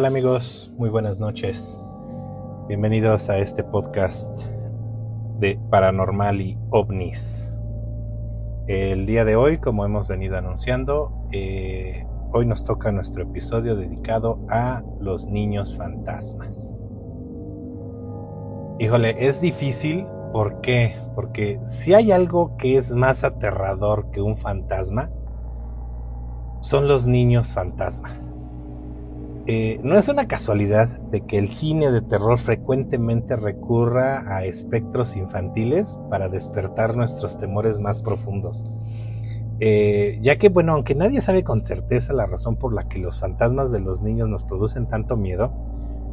tal amigos? Muy buenas noches. Bienvenidos a este podcast de paranormal y ovnis. El día de hoy, como hemos venido anunciando, eh, hoy nos toca nuestro episodio dedicado a los niños fantasmas. Híjole, es difícil, ¿por qué? Porque si hay algo que es más aterrador que un fantasma, son los niños fantasmas. Eh, no es una casualidad de que el cine de terror frecuentemente recurra a espectros infantiles para despertar nuestros temores más profundos. Eh, ya que, bueno, aunque nadie sabe con certeza la razón por la que los fantasmas de los niños nos producen tanto miedo,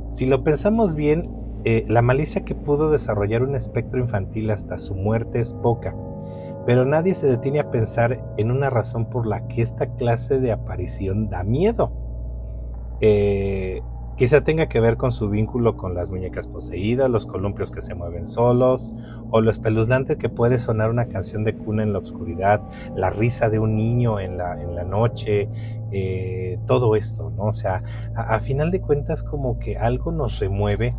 si lo pensamos bien, eh, la malicia que pudo desarrollar un espectro infantil hasta su muerte es poca, pero nadie se detiene a pensar en una razón por la que esta clase de aparición da miedo. Eh, quizá tenga que ver con su vínculo con las muñecas poseídas, los columpios que se mueven solos, o lo espeluznante que puede sonar una canción de cuna en la oscuridad, la risa de un niño en la, noche, eh, todo esto, ¿no? O sea, a, final de cuentas como que algo nos remueve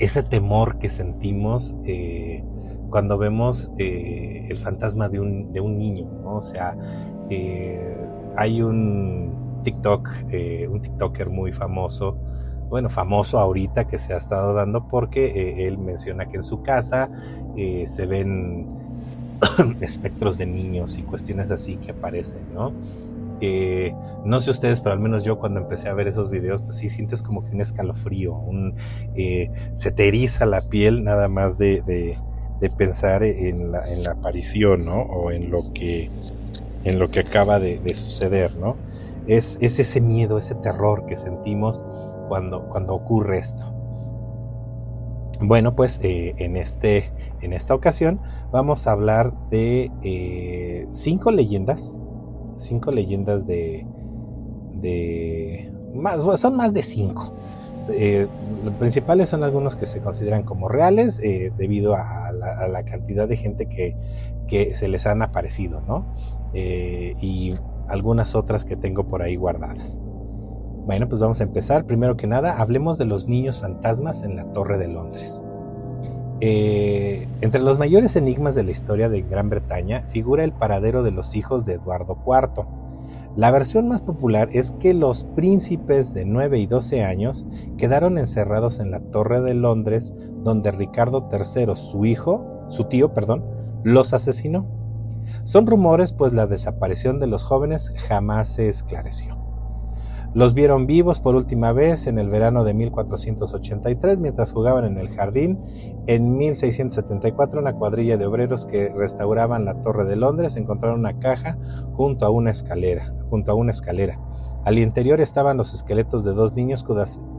ese temor que sentimos eh, cuando vemos el fantasma de un, de un niño, ¿no? O sea, hay un TikTok, eh, un TikToker muy famoso, bueno, famoso ahorita que se ha estado dando porque eh, él menciona que en su casa eh, se ven espectros de niños y cuestiones así que aparecen, ¿no? no sé ustedes, pero al menos yo cuando empecé a ver esos videos, pues sí sientes como que un escalofrío, un, se te la piel nada más de, de, pensar en la, en la, aparición, ¿no? O en lo que, en lo que acaba de, de suceder, ¿no? Es, ese miedo, ese terror que sentimos cuando, cuando ocurre esto. Bueno, pues eh, en, este, en esta ocasión vamos a hablar de eh, cinco leyendas, cinco leyendas de, de son más de cinco. Eh, los principales son algunos que se consideran como reales debido a la, cantidad de gente que, que, se les han aparecido, ¿no? y algunas otras que tengo por ahí guardadas. Bueno, pues vamos a empezar. Primero que nada, hablemos de los niños fantasmas en la Torre de Londres. Eh, entre los mayores enigmas de la historia de Gran Bretaña figura el paradero de los hijos de Eduardo IV. La versión más popular es que los príncipes de 9 y 12 años quedaron encerrados en la Torre de Londres donde Ricardo III, su hijo, su tío, perdón, los asesinó. Son rumores, pues la desaparición de los jóvenes jamás se esclareció. Los vieron vivos por última vez en el verano de 1483 mientras jugaban en el jardín. En 1674 una cuadrilla de obreros que restauraban la Torre de Londres encontraron una caja junto a una escalera, junto a una escalera. Al interior estaban los esqueletos de dos niños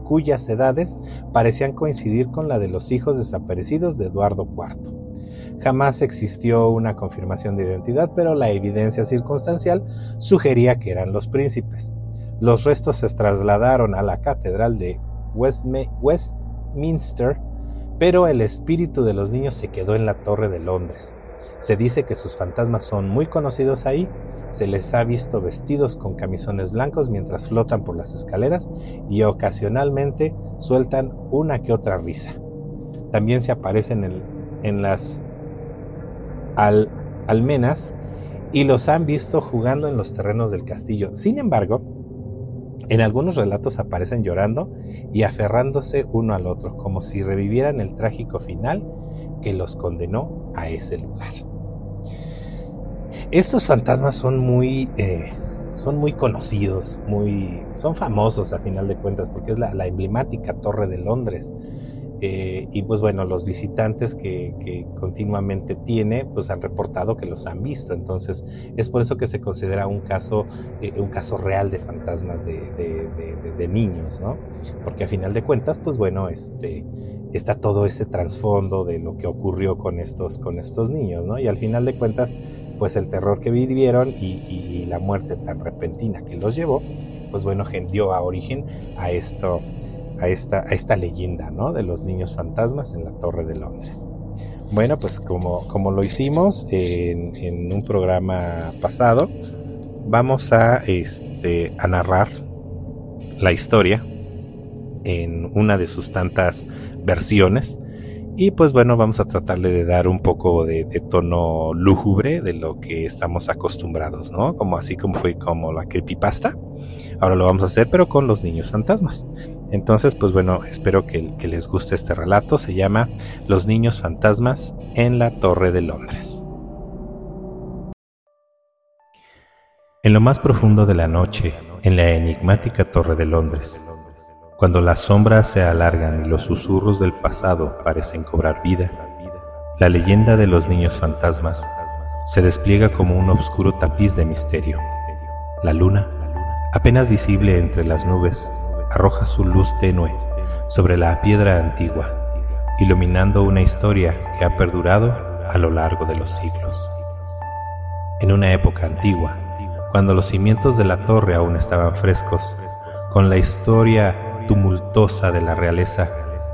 cuyas, edades parecían coincidir con la de los hijos desaparecidos de Eduardo IV. Jamás existió una confirmación de identidad, pero la evidencia circunstancial sugería que eran los príncipes. Los restos se trasladaron a la catedral de Westminster, pero el espíritu de los niños se quedó en la Torre de Londres. Se dice que sus fantasmas son muy conocidos ahí, se les ha visto vestidos con camisones blancos mientras flotan por las escaleras y ocasionalmente sueltan una que otra risa. También se aparecen en, las al, almenas y los han visto jugando en los terrenos del castillo. Sin embargo, en algunos relatos aparecen llorando y aferrándose uno al otro, como si revivieran el trágico final que los condenó a ese lugar. Estos fantasmas son muy, eh, son muy conocidos, muy, son famosos a final de cuentas, porque es la, la emblemática Torre de Londres. Eh, y pues bueno, los visitantes que, continuamente tiene, pues han reportado que los han visto. Entonces, es por eso que se considera un caso, eh, un caso real de fantasmas de, niños, ¿no? Porque a final de cuentas, pues bueno, este, está todo ese trasfondo de lo que ocurrió con estos, con estos niños, ¿no? Y al final de cuentas, pues el terror que vivieron y, y la muerte tan repentina que los llevó, pues bueno, dio a origen a esto a esta, a esta leyenda ¿no? de los niños fantasmas en la Torre de Londres. Bueno, pues como, como lo hicimos en, en un programa pasado, vamos a, este, a narrar la historia en una de sus tantas versiones. Y pues bueno, vamos a tratarle de dar un poco de, tono lúgubre de lo que estamos acostumbrados, ¿no? Como así como fue como la creepypasta. Ahora lo vamos a hacer, pero con los niños fantasmas. Entonces, pues bueno, espero que, que les guste este relato. Se llama Los niños fantasmas en la Torre de Londres. En lo más profundo de la noche, en la enigmática Torre de Londres, cuando las sombras se alargan y los susurros del pasado parecen cobrar vida, la leyenda de los niños fantasmas se despliega como un oscuro tapiz de misterio. La luna, apenas visible entre las nubes, arroja su luz tenue sobre la piedra antigua, iluminando una historia que ha perdurado a lo largo de los siglos. En una época antigua, cuando los cimientos de la torre aún estaban frescos, con la historia tumultuosa de la realeza,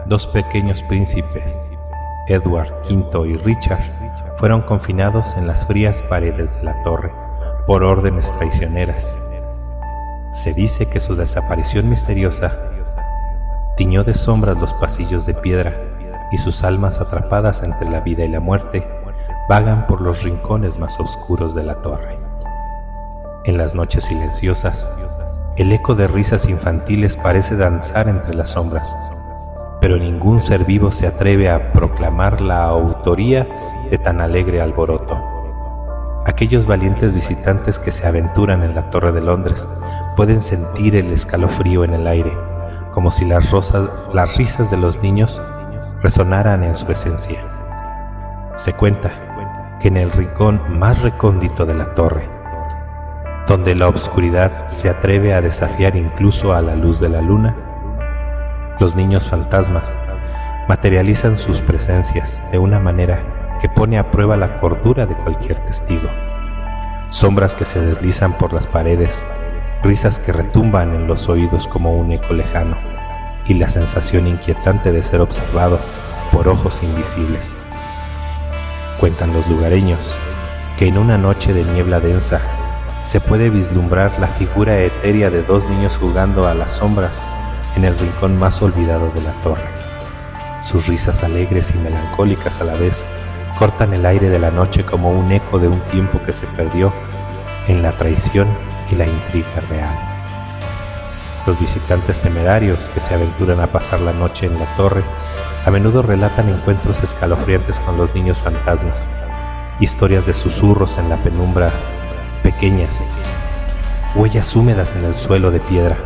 dos pequeños príncipes, Edward V y Richard, fueron confinados en las frías paredes de la torre por órdenes traicioneras. Se dice que su desaparición misteriosa tiñó de sombras los pasillos de piedra y sus almas atrapadas entre la vida y la muerte vagan por los rincones más oscuros de la torre. En las noches silenciosas, el eco de risas infantiles parece danzar entre las sombras, pero ningún ser vivo se atreve a proclamar la autoría de tan alegre alboroto. Aquellos valientes visitantes que se aventuran en la Torre de Londres pueden sentir el escalofrío en el aire, como si las, risas de los niños resonaran en su esencia. Se cuenta que en el rincón más recóndito de la torre, donde la obscuridad se atreve a desafiar incluso a la luz de la luna, los niños fantasmas materializan sus presencias de una manera que pone a prueba la cordura de cualquier testigo. Sombras que se deslizan por las paredes, risas que retumban en los oídos como un eco lejano, y la sensación inquietante de ser observado por ojos invisibles. Cuentan los lugareños que en una noche de niebla densa se puede vislumbrar la figura etérea de dos niños jugando a las sombras en el rincón más olvidado de la torre. Sus risas alegres y melancólicas a la vez cortan el aire de la noche como un eco de un tiempo que se perdió en la traición y la intriga real. Los visitantes temerarios que se aventuran a pasar la noche en la torre a menudo relatan encuentros escalofriantes con los niños fantasmas, historias de susurros en la penumbra pequeñas, huellas húmedas en el suelo de piedra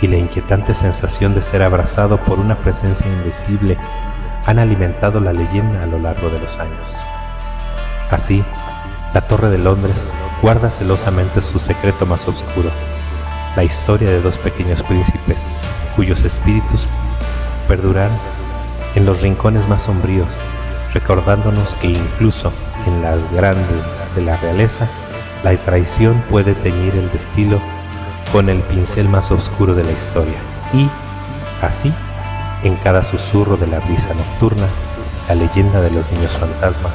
y la inquietante sensación de ser abrazado por una presencia invisible han alimentado la leyenda a lo largo de los años. Así, la Torre de Londres guarda celosamente su secreto más oscuro, la historia de dos pequeños príncipes cuyos espíritus perduran en los rincones más sombríos, recordándonos que incluso en las grandes de la realeza la traición puede teñir el destino con el pincel más oscuro de la historia y, así, en cada susurro de la brisa nocturna, la leyenda de los niños fantasma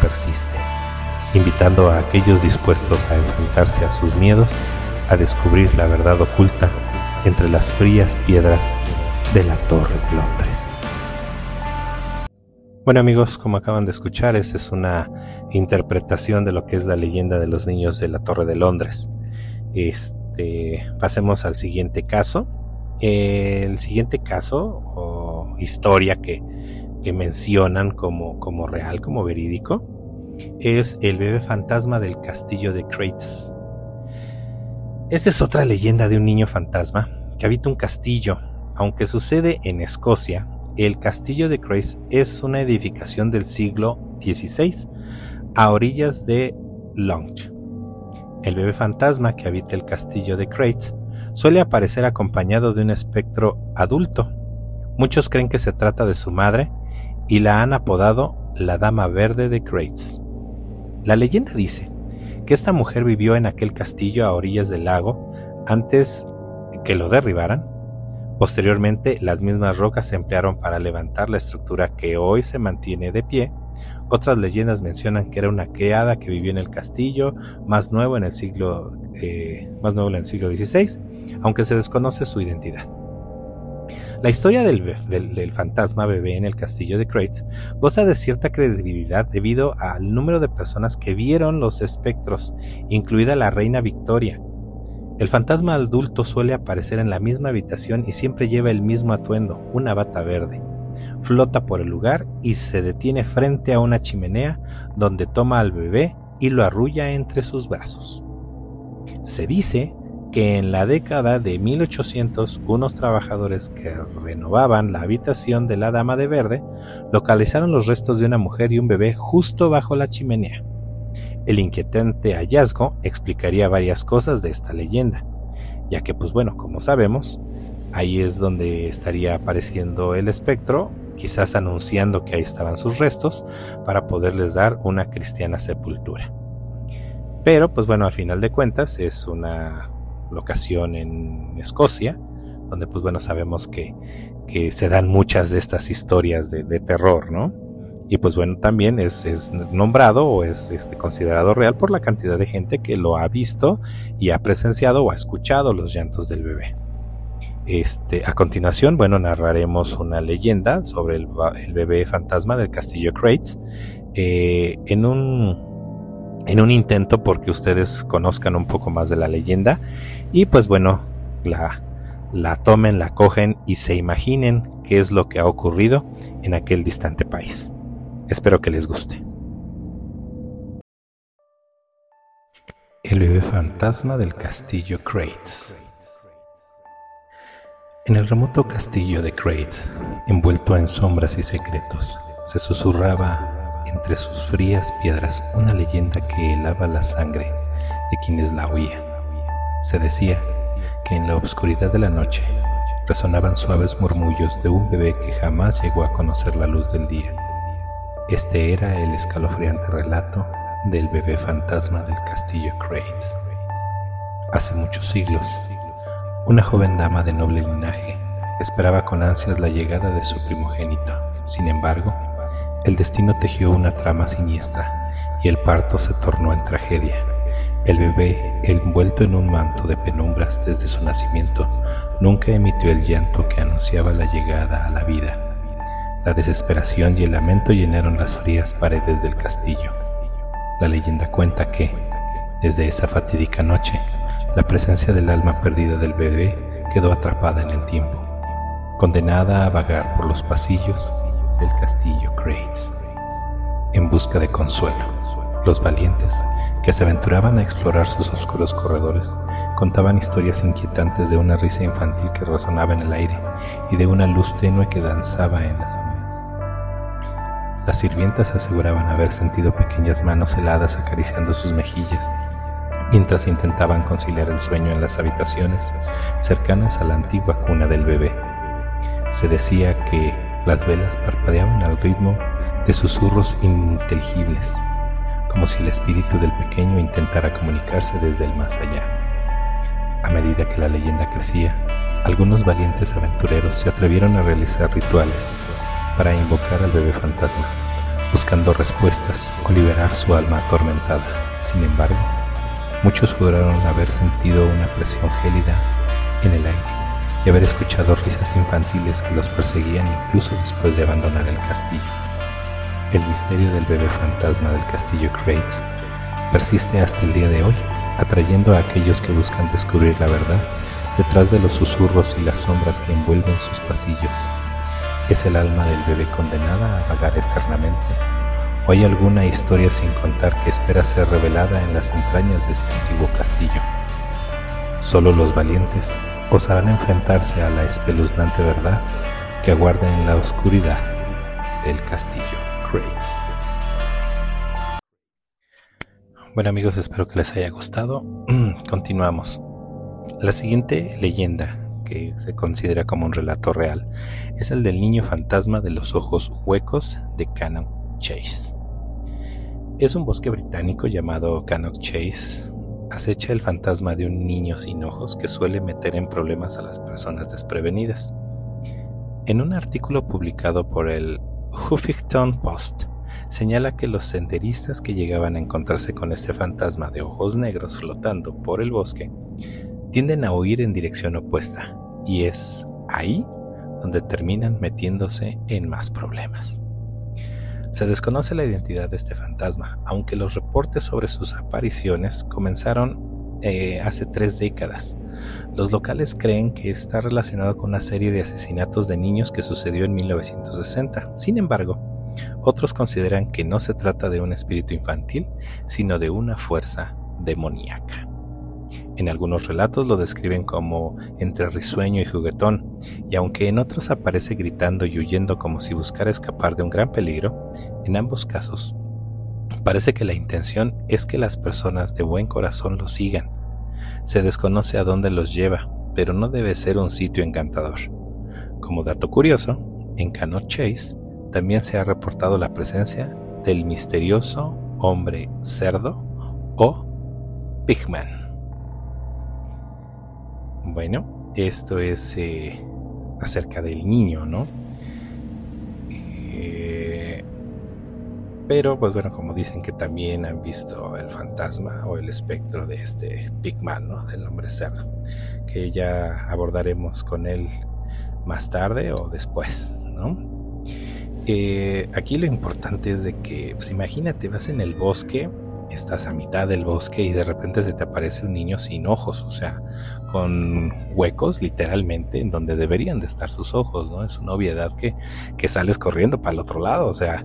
persiste, invitando a aquellos dispuestos a enfrentarse a sus miedos a descubrir la verdad oculta entre las frías piedras de la Torre de Londres. Bueno amigos, como acaban de escuchar, esa es una interpretación de lo que es la leyenda de los niños de la Torre de Londres. Este, pasemos al siguiente caso. El siguiente caso o historia que, mencionan como, como real, como verídico, es el bebé fantasma del castillo de Crates. Esta es otra leyenda de un niño fantasma que habita un castillo, aunque sucede en Escocia, el castillo de Crates es una edificación del siglo XVI a orillas de Lounge. El bebé fantasma que habita el castillo de Crates suele aparecer acompañado de un espectro adulto. Muchos creen que se trata de su madre y la han apodado la Dama Verde de Crates. La leyenda dice que esta mujer vivió en aquel castillo a orillas del lago antes que lo derribaran Posteriormente, las mismas rocas se emplearon para levantar la estructura que hoy se mantiene de pie. Otras leyendas mencionan que era una criada que vivió en el castillo, más nuevo en el siglo, eh, más nuevo en el siglo XVI, aunque se desconoce su identidad. La historia del, fantasma bebé en el castillo de Crates goza de cierta credibilidad debido al número de personas que vieron los espectros, incluida la reina Victoria. El fantasma adulto suele aparecer en la misma habitación y siempre lleva el mismo atuendo, una bata verde. Flota por el lugar y se detiene frente a una chimenea donde toma al bebé y lo arrulla entre sus brazos. Se dice que en la década de 1800 unos trabajadores que renovaban la habitación de la Dama de Verde localizaron los restos de una mujer y un bebé justo bajo la chimenea. El inquietante hallazgo explicaría varias cosas de esta leyenda, ya que pues bueno, como sabemos, ahí es donde estaría apareciendo el espectro, quizás anunciando que ahí estaban sus restos para poderles dar una cristiana sepultura. Pero pues bueno, a final de cuentas es una locación en Escocia, donde pues bueno, sabemos que, que se dan muchas de estas historias de, terror, ¿no? Y pues bueno, también es, es, nombrado o es este, considerado real por la cantidad de gente que lo ha visto y ha presenciado o ha escuchado los llantos del bebé. Este, a continuación, bueno, narraremos una leyenda sobre el, bebé fantasma del castillo Crates eh, en un en un intento porque ustedes conozcan un poco más de la leyenda y pues bueno, la, la tomen, la cogen y se imaginen qué es lo que ha ocurrido en aquel distante país. Espero que les guste. El bebé fantasma del castillo Crates. En el remoto castillo de Crates, envuelto en sombras y secretos, se susurraba entre sus frías piedras una leyenda que helaba la sangre de quienes la oían. Se decía que en la oscuridad de la noche resonaban suaves murmullos de un bebé que jamás llegó a conocer la luz del día. Este era el escalofriante relato del bebé fantasma del castillo Crates. Hace muchos siglos, una joven dama de noble linaje esperaba con ansias la llegada de su primogénito. Sin embargo, el destino tejió una trama siniestra y el parto se tornó en tragedia. El bebé, envuelto en un manto de penumbras desde su nacimiento, nunca emitió el llanto que anunciaba la llegada a la vida. La desesperación y el lamento llenaron las frías paredes del castillo. La leyenda cuenta que, desde esa fatídica noche, la presencia del alma perdida del bebé quedó atrapada en el tiempo, condenada a vagar por los pasillos del castillo Crates. En busca de consuelo, los valientes que se aventuraban a explorar sus oscuros corredores contaban historias inquietantes de una risa infantil que resonaba en el aire y de una luz tenue que danzaba en las sombras. Las sirvientas aseguraban haber sentido pequeñas manos heladas acariciando sus mejillas mientras intentaban conciliar el sueño en las habitaciones cercanas a la antigua cuna del bebé. Se decía que las velas parpadeaban al ritmo de susurros ininteligibles, como si el espíritu del pequeño intentara comunicarse desde el más allá. A medida que la leyenda crecía, algunos valientes aventureros se atrevieron a realizar rituales para invocar al bebé fantasma, buscando respuestas o liberar su alma atormentada. Sin embargo, muchos juraron haber sentido una presión gélida en el aire y haber escuchado risas infantiles que los perseguían incluso después de abandonar el castillo. El misterio del bebé fantasma del castillo Crates persiste hasta el día de hoy, atrayendo a aquellos que buscan descubrir la verdad detrás de los susurros y las sombras que envuelven sus pasillos. ¿Es el alma del bebé condenada a vagar eternamente? ¿O hay alguna historia sin contar que espera ser revelada en las entrañas de este antiguo castillo? Solo los valientes osarán enfrentarse a la espeluznante verdad que aguarda en la oscuridad del castillo Crates. Bueno amigos, espero que les haya gustado. Continuamos. La siguiente leyenda que se considera como un relato real es el del niño fantasma de los ojos huecos de Cannock Chase. Es un bosque británico llamado Cannock Chase acecha el fantasma de un niño sin ojos que suele meter en problemas a las personas desprevenidas. En un artículo publicado por el Huffington Post, señala que los senderistas que llegaban a encontrarse con este fantasma de ojos negros flotando por el bosque tienden a huir en dirección opuesta, y es ahí donde terminan metiéndose en más problemas. Se desconoce la identidad de este fantasma, aunque los reportes sobre sus apariciones comenzaron eh, hace tres décadas. Los locales creen que está relacionado con una serie de asesinatos de niños que sucedió en 1960. Sin embargo, otros consideran que no se trata de un espíritu infantil, sino de una fuerza demoníaca. En algunos relatos lo describen como entre risueño y juguetón, y aunque en otros aparece gritando y huyendo como si buscara escapar de un gran peligro, en ambos casos parece que la intención es que las personas de buen corazón lo sigan. Se desconoce a dónde los lleva, pero no debe ser un sitio encantador. Como dato curioso, en Canot Chase también se ha reportado la presencia del misterioso hombre cerdo o Pigman. Bueno, esto es eh, acerca del niño, ¿no? Eh, pero, pues bueno, como dicen que también han visto el fantasma o el espectro de este Pigman, ¿no? Del hombre cerdo, que ya abordaremos con él más tarde o después, ¿no? Eh, aquí lo importante es de que, pues imagínate, vas en el bosque estás a mitad del bosque y de repente se te aparece un niño sin ojos, o sea, con huecos literalmente en donde deberían de estar sus ojos, ¿no? Es una obviedad que, que sales corriendo para el otro lado, o sea,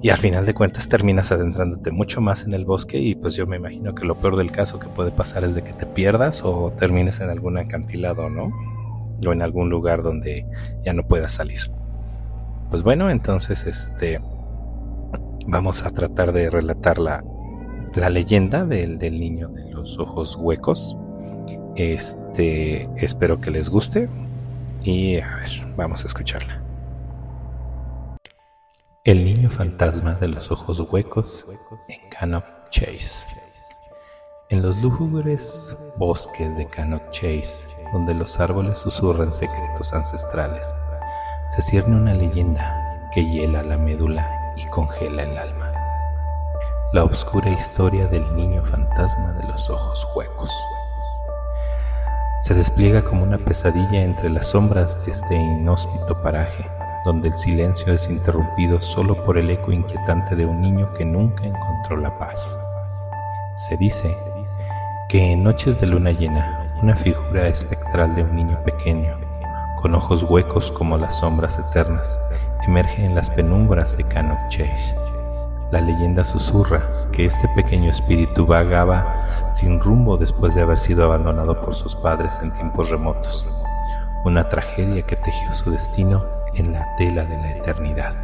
y al final de cuentas terminas adentrándote mucho más en el bosque y pues yo me imagino que lo peor del caso que puede pasar es de que te pierdas o termines en algún acantilado, ¿no? O en algún lugar donde ya no puedas salir. Pues bueno, entonces este vamos a tratar de relatar la, leyenda del, del, niño de los ojos huecos. Este, espero que les guste y a ver, vamos a escucharla. El niño fantasma de los ojos huecos en Cannock Chase. En los lúgubres bosques de Cannock Chase, donde los árboles susurran secretos ancestrales, se cierne una leyenda que hiela la médula y congela el alma. La oscura historia del niño fantasma de los ojos huecos. Se despliega como una pesadilla entre las sombras de este inhóspito paraje, donde el silencio es interrumpido solo por el eco inquietante de un niño que nunca encontró la paz. Se dice que en noches de luna llena, una figura espectral de un niño pequeño, con ojos huecos como las sombras eternas, emerge en las penumbras de Cannock Chase. La leyenda susurra que este pequeño espíritu vagaba sin rumbo después de haber sido abandonado por sus padres en tiempos remotos, una tragedia que tejió su destino en la tela de la eternidad.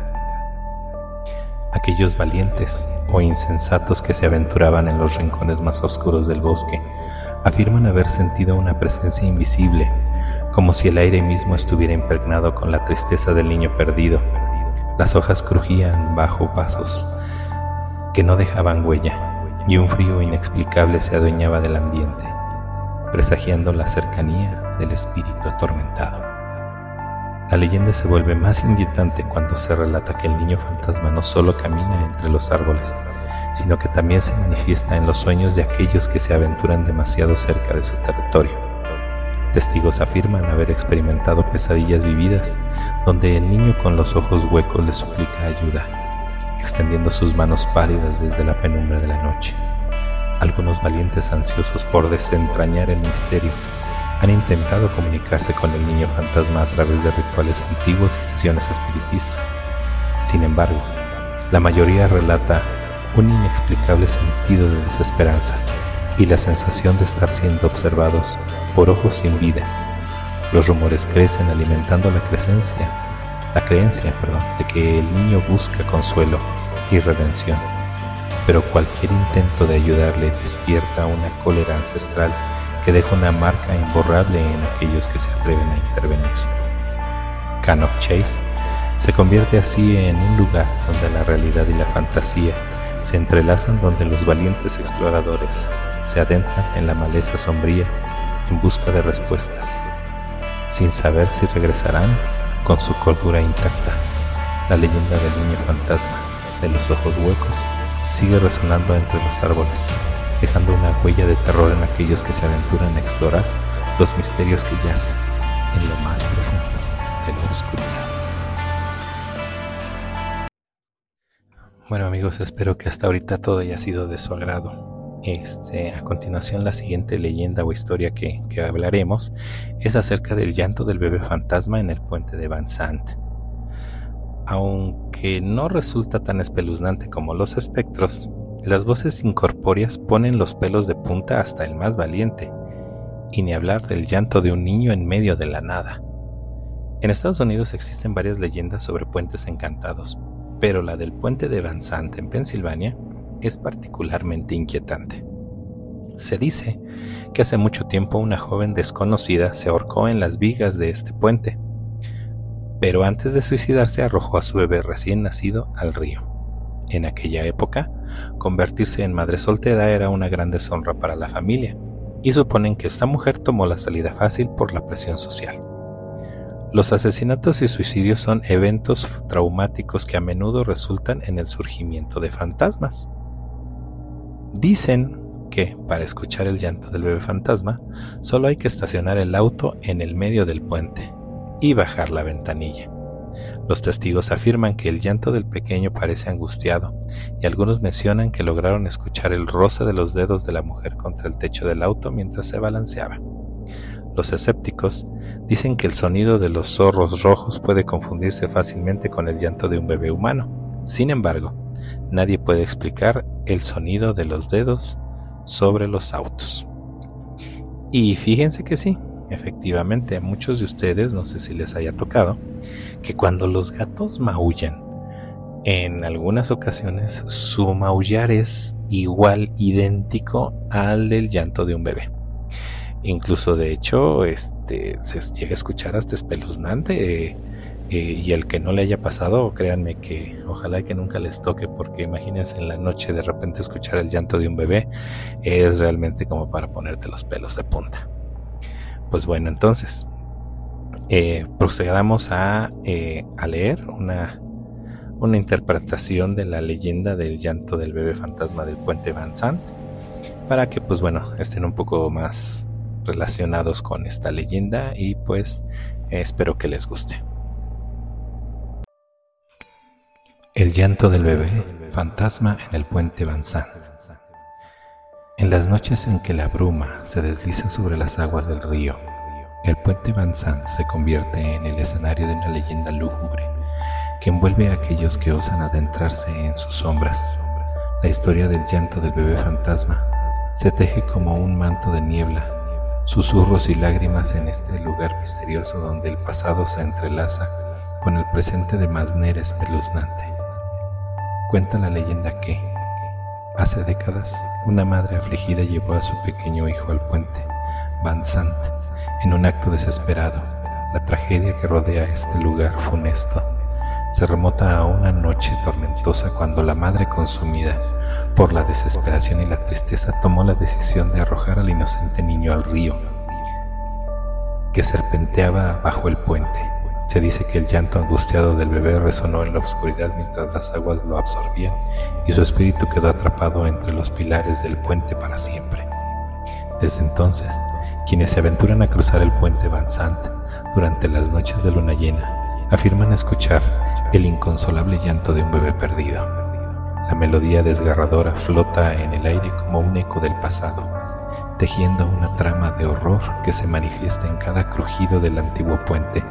Aquellos valientes o insensatos que se aventuraban en los rincones más oscuros del bosque afirman haber sentido una presencia invisible como si el aire mismo estuviera impregnado con la tristeza del niño perdido. Las hojas crujían bajo pasos que no dejaban huella, y un frío inexplicable se adueñaba del ambiente, presagiando la cercanía del espíritu atormentado. La leyenda se vuelve más inquietante cuando se relata que el niño fantasma no solo camina entre los árboles, sino que también se manifiesta en los sueños de aquellos que se aventuran demasiado cerca de su territorio. Testigos afirman haber experimentado pesadillas vividas, donde el niño con los ojos huecos le suplica ayuda, extendiendo sus manos pálidas desde la penumbra de la noche. Algunos valientes ansiosos por desentrañar el misterio han intentado comunicarse con el niño fantasma a través de rituales antiguos y sesiones espiritistas. Sin embargo, la mayoría relata un inexplicable sentido de desesperanza y la sensación de estar siendo observados por ojos sin vida. Los rumores crecen alimentando la creencia, la creencia, perdón, de que el niño busca consuelo y redención, pero cualquier intento de ayudarle despierta una cólera ancestral que deja una marca imborrable en aquellos que se atreven a intervenir. Cannock Chase se convierte así en un lugar donde la realidad y la fantasía se entrelazan donde los valientes exploradores se adentran en la maleza sombría en busca de respuestas, sin saber si regresarán con su cordura intacta. La leyenda del niño fantasma de los ojos huecos sigue resonando entre los árboles, dejando una huella de terror en aquellos que se aventuran a explorar los misterios que yacen en lo más profundo de la oscuridad. Bueno amigos, espero que hasta ahorita todo haya sido de su agrado. Este, a continuación, la siguiente leyenda o historia que, que, hablaremos es acerca del llanto del bebé fantasma en el puente de Van Sant. Aunque no resulta tan espeluznante como los espectros, las voces incorpóreas ponen los pelos de punta hasta el más valiente, y ni hablar del llanto de un niño en medio de la nada. En Estados Unidos existen varias leyendas sobre puentes encantados, pero la del puente de Van Sant en Pensilvania es particularmente inquietante. Se dice que hace mucho tiempo una joven desconocida se ahorcó en las vigas de este puente, pero antes de suicidarse arrojó a su bebé recién nacido al río. En aquella época, convertirse en madre soltera era una gran deshonra para la familia, y suponen que esta mujer tomó la salida fácil por la presión social. Los asesinatos y suicidios son eventos traumáticos que a menudo resultan en el surgimiento de fantasmas. Dicen que, para escuchar el llanto del bebé fantasma, solo hay que estacionar el auto en el medio del puente y bajar la ventanilla. Los testigos afirman que el llanto del pequeño parece angustiado y algunos mencionan que lograron escuchar el roce de los dedos de la mujer contra el techo del auto mientras se balanceaba. Los escépticos dicen que el sonido de los zorros rojos puede confundirse fácilmente con el llanto de un bebé humano. Sin embargo, Nadie puede explicar el sonido de los dedos sobre los autos. Y fíjense que sí, efectivamente a muchos de ustedes, no sé si les haya tocado, que cuando los gatos maullan, en algunas ocasiones su maullar es igual, idéntico al del llanto de un bebé. Incluso de hecho, este se llega a escuchar hasta espeluznante. Eh, eh, y el que no le haya pasado, créanme que ojalá que nunca les toque, porque imagínense en la noche de repente escuchar el llanto de un bebé, es realmente como para ponerte los pelos de punta. Pues bueno, entonces, eh, procedamos a, eh, a leer una, una interpretación de la leyenda del llanto del bebé fantasma del puente Van Sant, para que pues bueno, estén un poco más relacionados con esta leyenda y pues espero que les guste. El llanto del bebé, fantasma en el puente Van En las noches en que la bruma se desliza sobre las aguas del río, el puente Van se convierte en el escenario de una leyenda lúgubre que envuelve a aquellos que osan adentrarse en sus sombras. La historia del llanto del bebé fantasma se teje como un manto de niebla, susurros y lágrimas en este lugar misterioso donde el pasado se entrelaza con el presente de manera espeluznante. Cuenta la leyenda que, hace décadas, una madre afligida llevó a su pequeño hijo al puente, Van Sant, en un acto desesperado. La tragedia que rodea este lugar funesto se remota a una noche tormentosa cuando la madre consumida por la desesperación y la tristeza tomó la decisión de arrojar al inocente niño al río que serpenteaba bajo el puente. Se dice que el llanto angustiado del bebé resonó en la oscuridad mientras las aguas lo absorbían y su espíritu quedó atrapado entre los pilares del puente para siempre. Desde entonces, quienes se aventuran a cruzar el puente Van Sant durante las noches de luna llena afirman escuchar el inconsolable llanto de un bebé perdido. La melodía desgarradora flota en el aire como un eco del pasado tejiendo una trama de horror que se manifiesta en cada crujido del antiguo puente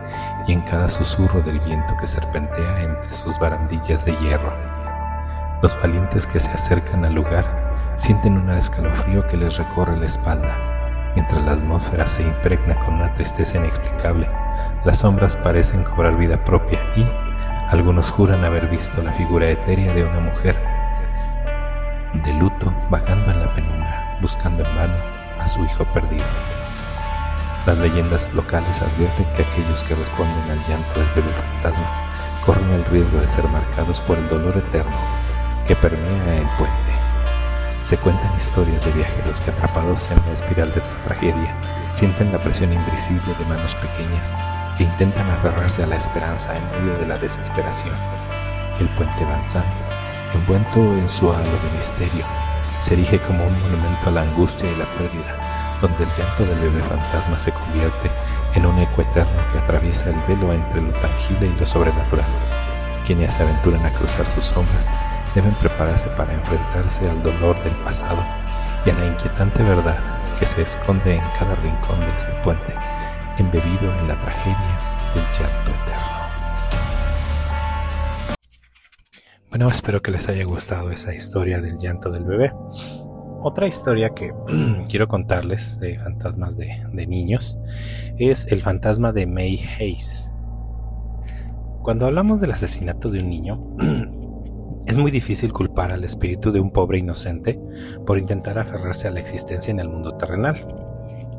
y en cada susurro del viento que serpentea entre sus barandillas de hierro. Los valientes que se acercan al lugar sienten un escalofrío que les recorre la espalda, mientras la atmósfera se impregna con una tristeza inexplicable. Las sombras parecen cobrar vida propia y algunos juran haber visto la figura etérea de una mujer de luto vagando en la penumbra, buscando en vano a su hijo perdido. Las leyendas locales advierten que aquellos que responden al llanto del bebé fantasma corren el riesgo de ser marcados por el dolor eterno que permea el puente. Se cuentan historias de viajeros que atrapados en la espiral de la tragedia sienten la presión invisible de manos pequeñas que intentan agarrarse a la esperanza en medio de la desesperación. El puente avanzando, envuelto en su halo de misterio, se erige como un monumento a la angustia y la pérdida, donde el llanto del bebé fantasma se convierte en un eco eterno que atraviesa el velo entre lo tangible y lo sobrenatural. Quienes se aventuran a cruzar sus sombras deben prepararse para enfrentarse al dolor del pasado y a la inquietante verdad que se esconde en cada rincón de este puente, embebido en la tragedia del llanto eterno. Bueno, espero que les haya gustado esa historia del llanto del bebé. Otra historia que quiero contarles de fantasmas de, niños es el fantasma de May Hayes. Cuando hablamos del asesinato de un niño, Es muy difícil culpar al espíritu de un pobre inocente por intentar aferrarse a la existencia en el mundo terrenal.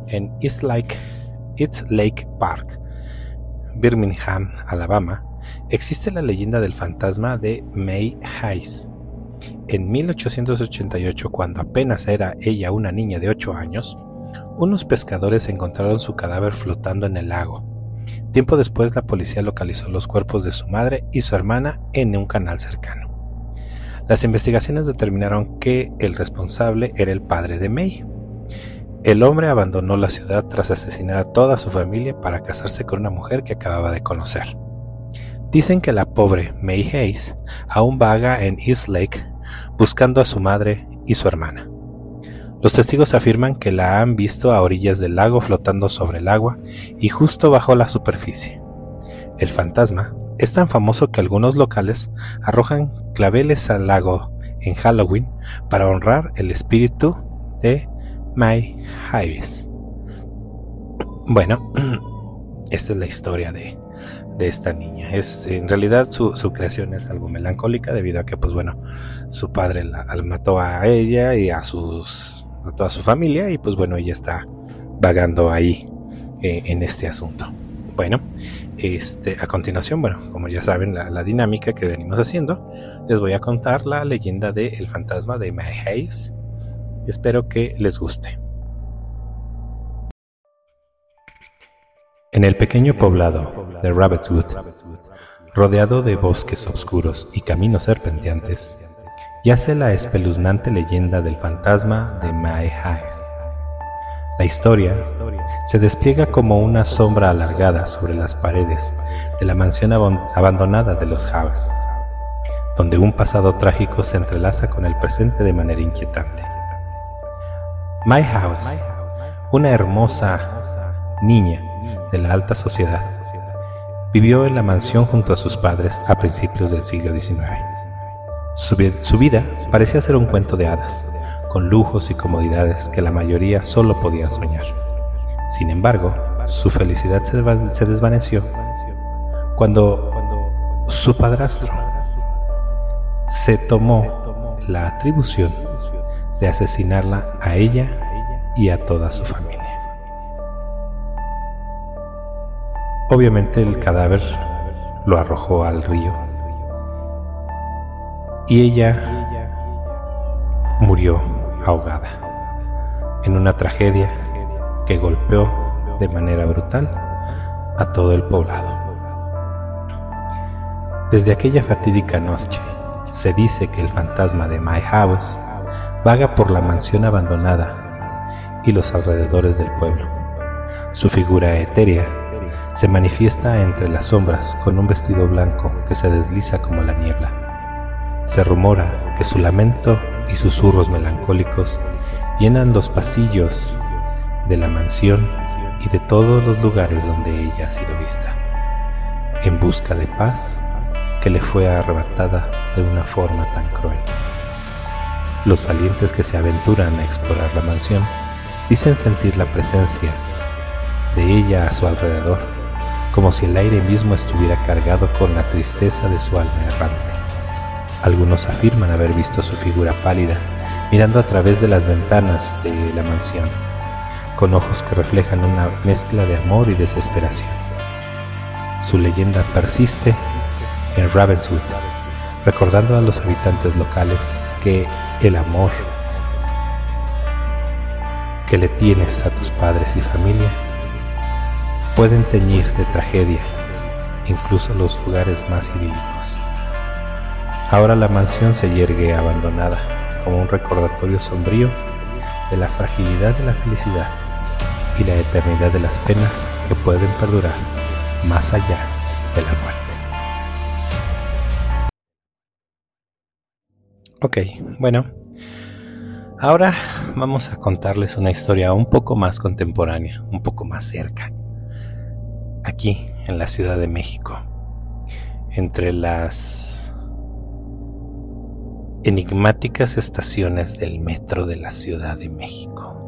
En East Lake, East Lake Park, Birmingham, Alabama, existe la leyenda del fantasma de May Hayes. En 1888, cuando apenas era ella una niña de 8 años, unos pescadores encontraron su cadáver flotando en el lago. Tiempo después, la policía localizó los cuerpos de su madre y su hermana en un canal cercano. Las investigaciones determinaron que el responsable era el padre de May. El hombre abandonó la ciudad tras asesinar a toda su familia para casarse con una mujer que acababa de conocer. Dicen que la pobre May Hayes aún vaga en East Lake buscando a su madre y su hermana. Los testigos afirman que la han visto a orillas del lago flotando sobre el agua y justo bajo la superficie. El fantasma es tan famoso que algunos locales arrojan claveles al lago en Halloween para honrar el espíritu de May Hives. Bueno, esta es la historia de, esta niña. Es, en realidad su, creación es algo melancólica debido a que, pues bueno, su padre la, mató a ella y a, sus, a toda su familia y pues bueno, ella está vagando ahí eh, en este asunto. Bueno, este, a continuación, bueno, como ya saben la, dinámica que venimos haciendo, les voy a contar la leyenda de El fantasma de May Hayes. Espero que les guste. En el pequeño poblado de Rabbitswood, rodeado de bosques oscuros y caminos serpenteantes, yace la espeluznante leyenda del fantasma de May Hayes. La historia se despliega como una sombra alargada sobre las paredes de la mansión abandonada de los Haves, donde un pasado trágico se entrelaza con el presente de manera inquietante. My House, una hermosa niña de la alta sociedad, vivió en la mansión junto a sus padres a principios del siglo XIX. Su, vida parecía ser un cuento de hadas, con lujos y comodidades que la mayoría solo podían soñar. Sin embargo, su felicidad se desvaneció cuando su padrastro se tomó la atribución de asesinarla a ella y a toda su familia. Obviamente el cadáver lo arrojó al río y ella murió ahogada en una tragedia que golpeó de manera brutal a todo el poblado. Desde aquella fatídica noche se dice que el fantasma de My House vaga por la mansión abandonada y los alrededores del pueblo. Su figura etérea se manifiesta entre las sombras con un vestido blanco que se desliza como la niebla. Se rumora que su lamento y susurros melancólicos llenan los pasillos de la mansión y de todos los lugares donde ella ha sido vista, en busca de paz que le fue arrebatada de una forma tan cruel. Los valientes que se aventuran a explorar la mansión dicen sentir la presencia de ella a su alrededor, como si el aire mismo estuviera cargado con la tristeza de su alma errante. Algunos afirman haber visto su figura pálida mirando a través de las ventanas de la mansión con ojos que reflejan una mezcla de amor y desesperación. Su leyenda persiste en Ravenswood, recordando a los habitantes locales que el amor que le tienes a tus padres y familia pueden teñir de tragedia incluso los lugares más idílicos. Ahora la mansión se yergue abandonada como un recordatorio sombrío de la fragilidad de la felicidad y la eternidad de las penas que pueden perdurar más allá de la muerte. Ok, bueno, ahora vamos a contarles una historia un poco más contemporánea, un poco más cerca, aquí en la Ciudad de México, entre las enigmáticas estaciones del metro de la Ciudad de México.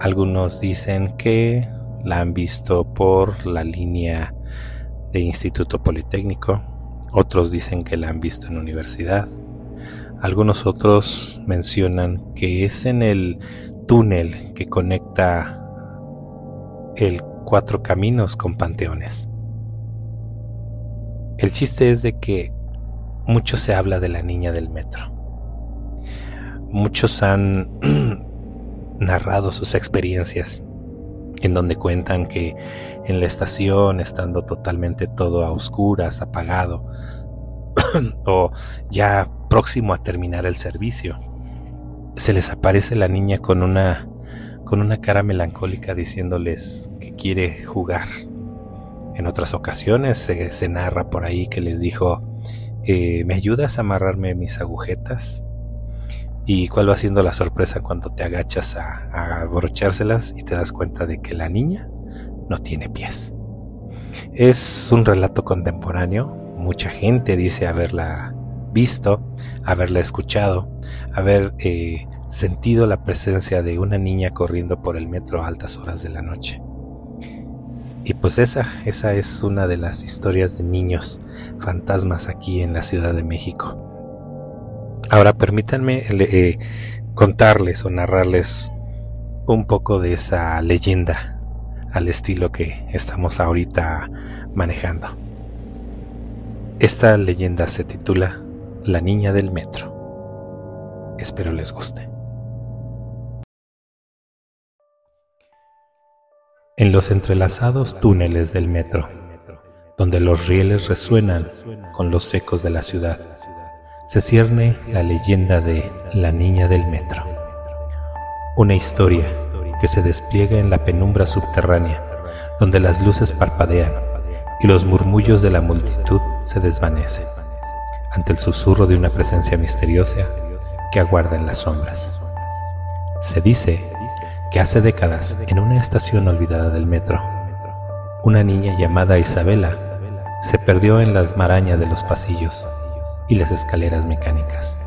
Algunos dicen que la han visto por la línea de Instituto Politécnico, otros dicen que la han visto en universidad, algunos otros mencionan que es en el túnel que conecta el Cuatro Caminos con Panteones. El chiste es de que mucho se habla de la niña del metro. Muchos han narrado sus experiencias en donde cuentan que en la estación, estando totalmente todo a oscuras, apagado, o ya próximo a terminar el servicio, se les aparece la niña con una con una cara melancólica diciéndoles que quiere jugar. En otras ocasiones se, narra por ahí que les dijo, eh, ¿me ayudas a amarrarme mis agujetas? ¿Y cuál va siendo la sorpresa cuando te agachas a, a abrochárselas y te das cuenta de que la niña no tiene pies? Es un relato contemporáneo, mucha gente dice haberla visto, haberla escuchado, haber eh, sentido la presencia de una niña corriendo por el metro a altas horas de la noche. Y pues esa, esa es una de las historias de niños fantasmas aquí en la Ciudad de México. Ahora permítanme eh, contarles o narrarles un poco de esa leyenda al estilo que estamos ahorita manejando. Esta leyenda se titula La Niña del Metro. Espero les guste. En los entrelazados túneles del metro, donde los rieles resuenan con los ecos de la ciudad, se cierne la leyenda de la niña del metro. Una historia que se despliega en la penumbra subterránea, donde las luces parpadean y los murmullos de la multitud se desvanecen, ante el susurro de una presencia misteriosa que aguarda en las sombras. Se dice que hace décadas, en una estación olvidada del metro, una niña llamada Isabela se perdió en las marañas de los pasillos y las escaleras mecánicas.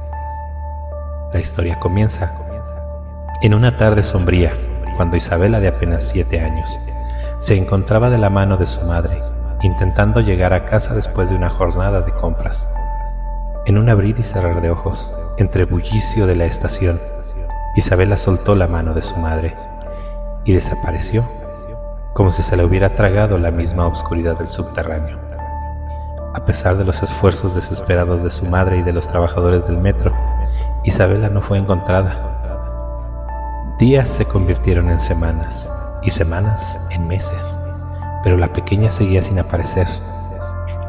La historia comienza en una tarde sombría, cuando Isabela, de apenas siete años, se encontraba de la mano de su madre, intentando llegar a casa después de una jornada de compras. En un abrir y cerrar de ojos, entre bullicio de la estación, Isabela soltó la mano de su madre y desapareció, como si se le hubiera tragado la misma oscuridad del subterráneo. A pesar de los esfuerzos desesperados de su madre y de los trabajadores del metro, Isabela no fue encontrada. Días se convirtieron en semanas y semanas en meses, pero la pequeña seguía sin aparecer.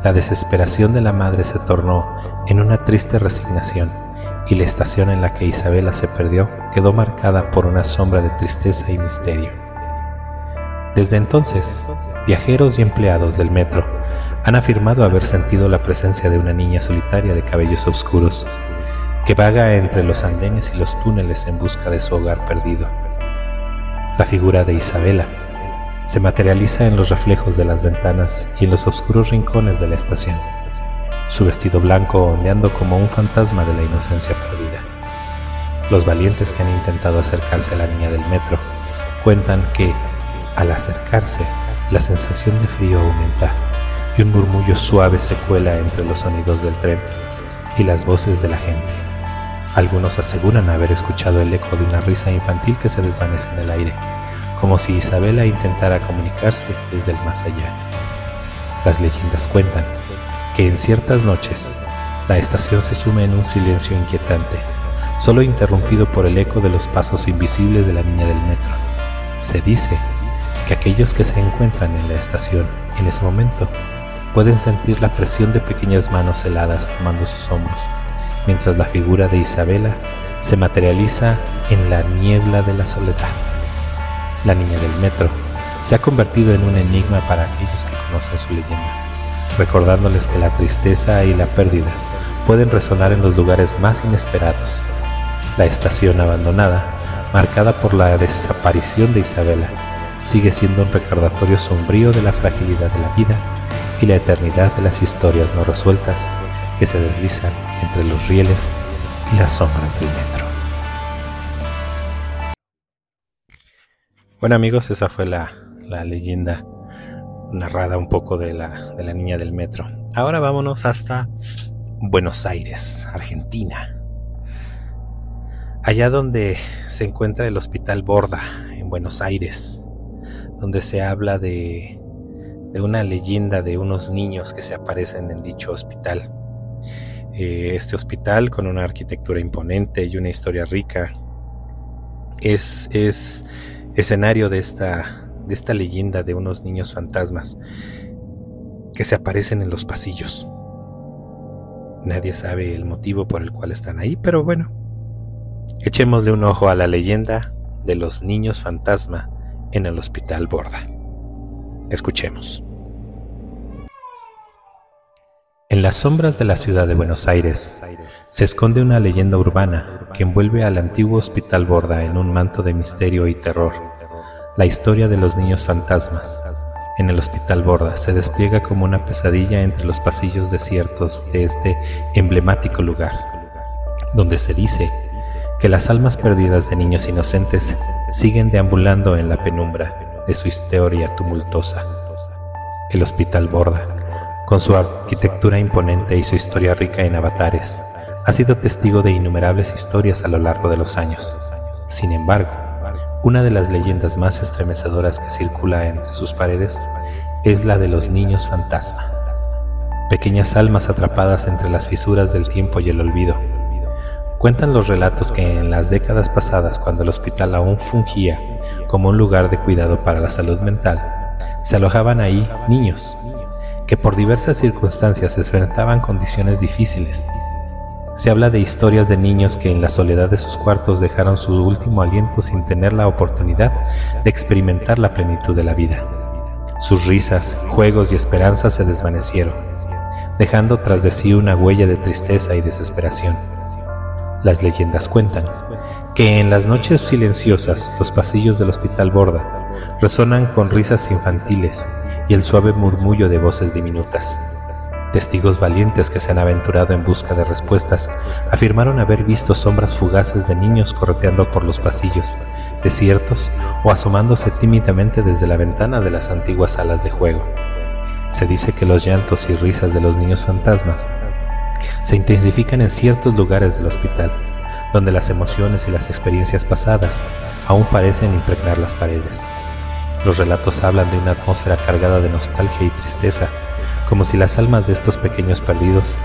La desesperación de la madre se tornó en una triste resignación y la estación en la que Isabela se perdió quedó marcada por una sombra de tristeza y misterio. Desde entonces, viajeros y empleados del metro han afirmado haber sentido la presencia de una niña solitaria de cabellos oscuros que vaga entre los andenes y los túneles en busca de su hogar perdido. La figura de Isabela se materializa en los reflejos de las ventanas y en los oscuros rincones de la estación su vestido blanco ondeando como un fantasma de la inocencia perdida. Los valientes que han intentado acercarse a la niña del metro cuentan que, al acercarse, la sensación de frío aumenta y un murmullo suave se cuela entre los sonidos del tren y las voces de la gente. Algunos aseguran haber escuchado el eco de una risa infantil que se desvanece en el aire, como si Isabela intentara comunicarse desde el más allá. Las leyendas cuentan que en ciertas noches la estación se sume en un silencio inquietante, solo interrumpido por el eco de los pasos invisibles de la niña del metro. Se dice que aquellos que se encuentran en la estación en ese momento pueden sentir la presión de pequeñas manos heladas tomando sus hombros, mientras la figura de Isabela se materializa en la niebla de la soledad. La niña del metro se ha convertido en un enigma para aquellos que conocen su leyenda, recordándoles que la tristeza y la pérdida pueden resonar en los lugares más inesperados. La estación abandonada, marcada por la desaparición de Isabela, sigue siendo un recordatorio sombrío de la fragilidad de la vida y la eternidad de las historias no resueltas que se deslizan entre los rieles y las sombras del metro. Bueno amigos, esa fue la, leyenda narrada un poco de la, de la niña del metro. Ahora vámonos hasta Buenos Aires, Argentina. Allá donde se encuentra el Hospital Borda, en Buenos Aires, donde se habla de, de una leyenda de unos niños que se aparecen en dicho hospital. Eh, este hospital, con una arquitectura imponente y una historia rica, es, es escenario de esta, de esta leyenda de unos niños fantasmas que se aparecen en los pasillos. Nadie sabe el motivo por el cual están ahí, pero bueno, echémosle un ojo a la leyenda de los niños fantasma en el Hospital Borda. Escuchemos. En las sombras de la ciudad de Buenos Aires se esconde una leyenda urbana que envuelve al antiguo Hospital Borda en un manto de misterio y terror. La historia de los niños fantasmas, en el Hospital Borda se despliega como una pesadilla entre los pasillos desiertos de este emblemático lugar, donde se dice que las almas perdidas de niños inocentes siguen deambulando en la penumbra de su historia tumultuosa. El Hospital Borda, con su arquitectura imponente y su historia rica en avatares, ha sido testigo de innumerables historias a lo largo de los años. Sin embargo, una de las leyendas más estremecedoras que circula entre sus paredes es la de los niños fantasmas, pequeñas almas atrapadas entre las fisuras del tiempo y el olvido. Cuentan los relatos que en las décadas pasadas, cuando el hospital aún fungía como un lugar de cuidado para la salud mental, se alojaban ahí niños que por diversas circunstancias se enfrentaban condiciones difíciles se habla de historias de niños que en la soledad de sus cuartos dejaron su último aliento sin tener la oportunidad de experimentar la plenitud de la vida. Sus risas, juegos y esperanzas se desvanecieron, dejando tras de sí una huella de tristeza y desesperación. Las leyendas cuentan que en las noches silenciosas los pasillos del hospital Borda resonan con risas infantiles y el suave murmullo de voces diminutas Testigos valientes que se han aventurado en busca de respuestas afirmaron haber visto sombras fugaces de niños correteando por los pasillos, desiertos o asomándose tímidamente desde la ventana de las antiguas salas de juego. Se dice que los llantos y risas de los niños fantasmas se intensifican en ciertos lugares del hospital, donde las emociones y las experiencias pasadas aún parecen impregnar las paredes. Los relatos hablan de una atmósfera cargada de nostalgia y tristeza como si las almas de estos pequeños perdidos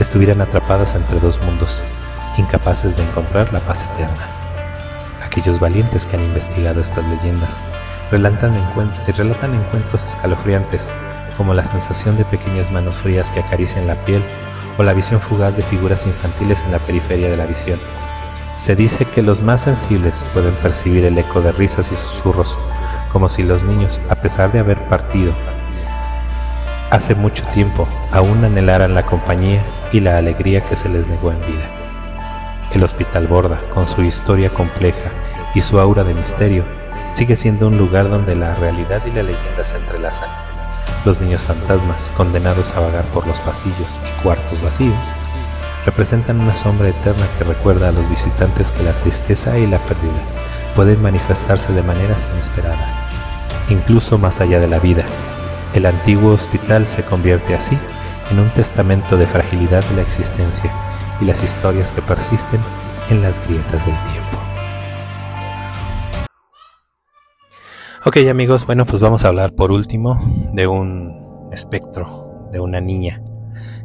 estuvieran atrapadas entre dos mundos, incapaces de encontrar la paz eterna. Aquellos valientes que han investigado estas leyendas relatan, relatan encuentros escalofriantes, como la sensación de pequeñas manos frías que acarician la piel o la visión fugaz de figuras infantiles en la periferia de la visión. Se dice que los más sensibles pueden percibir el eco de risas y susurros, como si los niños, a pesar de haber partido hace mucho tiempo aún anhelaran la compañía y la alegría que se les negó en vida. El Hospital Borda, con su historia compleja y su aura de misterio, sigue siendo un lugar donde la realidad y la leyenda se entrelazan. Los niños fantasmas, condenados a vagar por los pasillos y cuartos vacíos, representan una sombra eterna que recuerda a los visitantes que la tristeza y la pérdida pueden manifestarse de maneras inesperadas, incluso más allá de la vida, el antiguo hospital se convierte así en un testamento de fragilidad de la existencia y las historias que persisten en las grietas del tiempo. Ok amigos, bueno pues vamos a hablar por último de un espectro, de una niña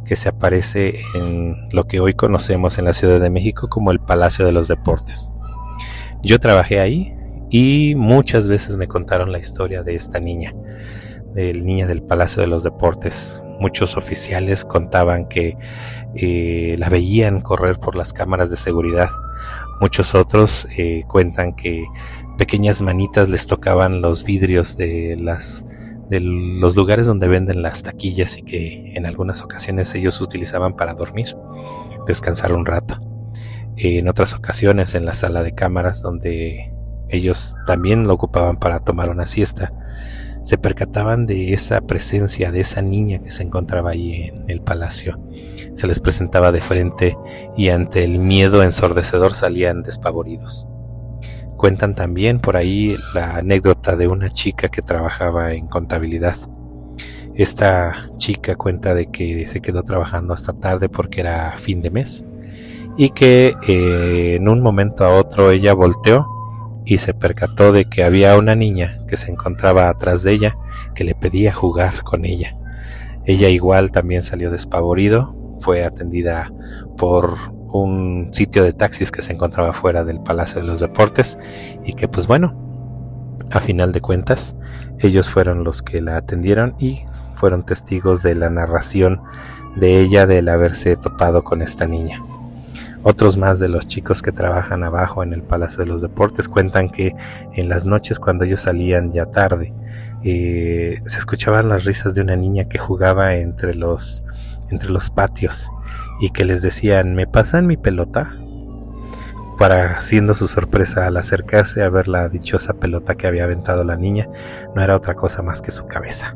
que se aparece en lo que hoy conocemos en la Ciudad de México como el Palacio de los Deportes. Yo trabajé ahí y muchas veces me contaron la historia de esta niña, del niña del Palacio de los Deportes. Muchos oficiales contaban que eh, la veían correr por las cámaras de seguridad. Muchos otros eh, cuentan que pequeñas manitas les tocaban los vidrios de las de los lugares donde venden las taquillas y que en algunas ocasiones ellos utilizaban para dormir, descansar un rato. En otras ocasiones en la sala de cámaras donde ellos también lo ocupaban para tomar una siesta, se percataban de esa presencia de esa niña que se encontraba ahí en el palacio. Se les presentaba de frente y ante el miedo ensordecedor salían despavoridos. Cuentan también por ahí la anécdota de una chica que trabajaba en contabilidad. Esta chica cuenta de que se quedó trabajando hasta tarde porque era fin de mes y que eh, en un momento a otro ella volteó y se percató de que había una niña que se encontraba atrás de ella que le pedía jugar con ella. Ella igual también salió despavorido, fue atendida por un sitio de taxis que se encontraba fuera del Palacio de los Deportes y que pues bueno, a final de cuentas, ellos fueron los que la atendieron y fueron testigos de la narración de ella del haberse topado con esta niña. Otros más de los chicos que trabajan abajo en el Palacio de los Deportes cuentan que en las noches cuando ellos salían ya tarde, eh, se escuchaban las risas de una niña que jugaba entre los, entre los patios y que les decían, ¿me pasan mi pelota? Para haciendo su sorpresa al acercarse a ver la dichosa pelota que había aventado la niña, no era otra cosa más que su cabeza.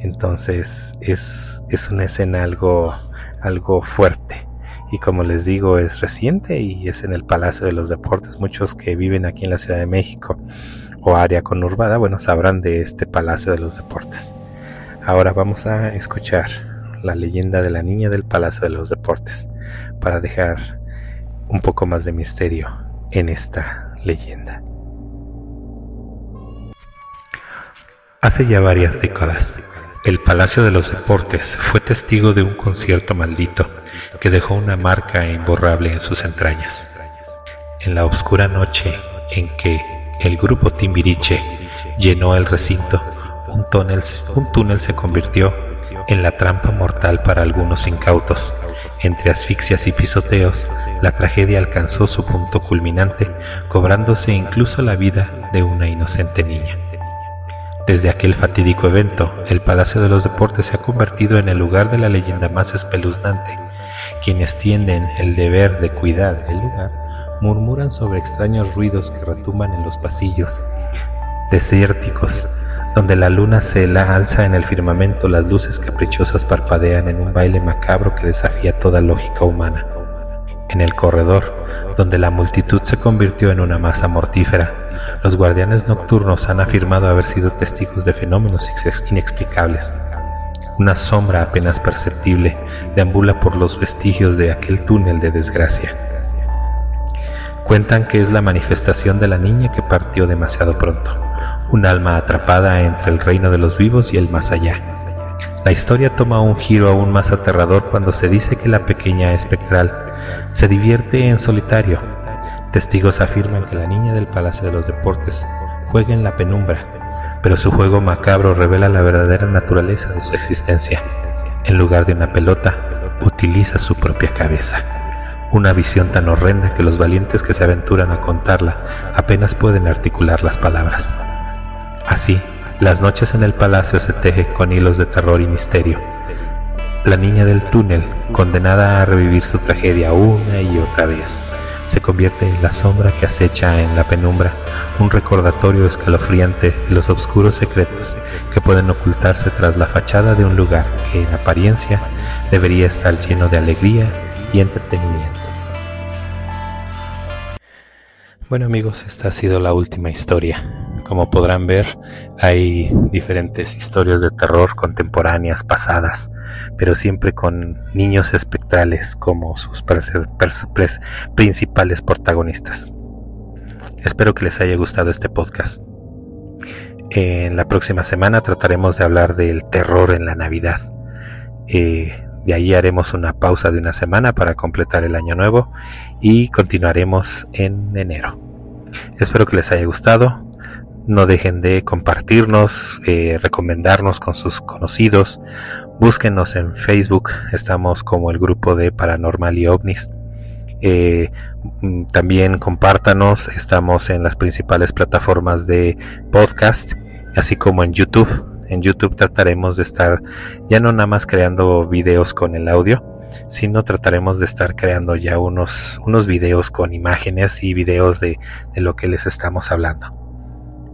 Entonces es, es una escena algo, algo fuerte. Y como les digo, es reciente y es en el Palacio de los Deportes. Muchos que viven aquí en la Ciudad de México o área conurbada, bueno, sabrán de este Palacio de los Deportes. Ahora vamos a escuchar la leyenda de la niña del Palacio de los Deportes, para dejar un poco más de misterio en esta leyenda. Hace ya varias décadas, el Palacio de los Deportes fue testigo de un concierto maldito que dejó una marca imborrable en sus entrañas. En la oscura noche en que el grupo Timbiriche llenó el recinto, un túnel, un túnel se convirtió en la trampa mortal para algunos incautos. Entre asfixias y pisoteos, la tragedia alcanzó su punto culminante, cobrándose incluso la vida de una inocente niña. Desde aquel fatídico evento, el Palacio de los Deportes se ha convertido en el lugar de la leyenda más espeluznante. Quienes tienen el deber de cuidar el lugar murmuran sobre extraños ruidos que retumban en los pasillos desérticos, donde la luna se la alza en el firmamento, las luces caprichosas parpadean en un baile macabro que desafía toda lógica humana. En el corredor, donde la multitud se convirtió en una masa mortífera, los guardianes nocturnos han afirmado haber sido testigos de fenómenos inexplicables. Una sombra apenas perceptible deambula por los vestigios de aquel túnel de desgracia. Cuentan que es la manifestación de la niña que partió demasiado pronto un alma atrapada entre el reino de los vivos y el más allá. La historia toma un giro aún más aterrador cuando se dice que la pequeña espectral se divierte en solitario. Testigos afirman que la niña del Palacio de los Deportes juega en la penumbra, pero su juego macabro revela la verdadera naturaleza de su existencia. En lugar de una pelota, utiliza su propia cabeza. Una visión tan horrenda que los valientes que se aventuran a contarla apenas pueden articular las palabras. Así, las noches en el palacio se tejen con hilos de terror y misterio. La niña del túnel, condenada a revivir su tragedia una y otra vez, se convierte en la sombra que acecha en la penumbra, un recordatorio escalofriante de los oscuros secretos que pueden ocultarse tras la fachada de un lugar que en apariencia debería estar lleno de alegría y entretenimiento. Bueno amigos, esta ha sido la última historia como podrán ver, hay diferentes historias de terror contemporáneas, pasadas, pero siempre con niños espectrales como sus principales protagonistas. Espero que les haya gustado este podcast. En la próxima semana trataremos de hablar del terror en la Navidad. Eh, De ahí haremos una pausa de una semana para completar el año nuevo y continuaremos en enero. Espero que les haya gustado. No dejen de compartirnos, eh, recomendarnos con sus conocidos. Búsquenos en Facebook. Estamos como el grupo de Paranormal y OVNIS. Eh, mm, también compártanos. Estamos en las principales plataformas de podcast, así como en YouTube en YouTube trataremos de estar ya no nada más creando videos con el audio, sino trataremos de estar creando ya unos, unos videos con imágenes y videos de, de lo que les estamos hablando.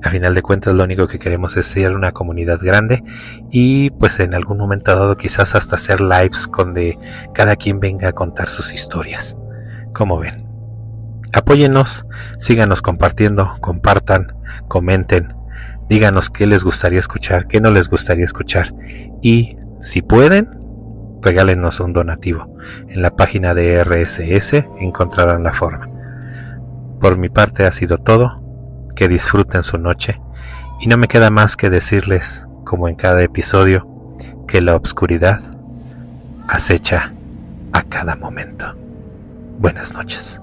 A final de cuentas lo único que queremos es ser una comunidad grande y pues en algún momento dado quizás hasta hacer lives donde cada quien venga a contar sus historias. Como ven. Apóyennos, síganos compartiendo, compartan, comenten, Díganos qué les gustaría escuchar, qué no les gustaría escuchar. Y si pueden, regálenos un donativo. En la página de RSS encontrarán la forma. Por mi parte ha sido todo. Que disfruten su noche. Y no me queda más que decirles, como en cada episodio, que la obscuridad acecha a cada momento. Buenas noches.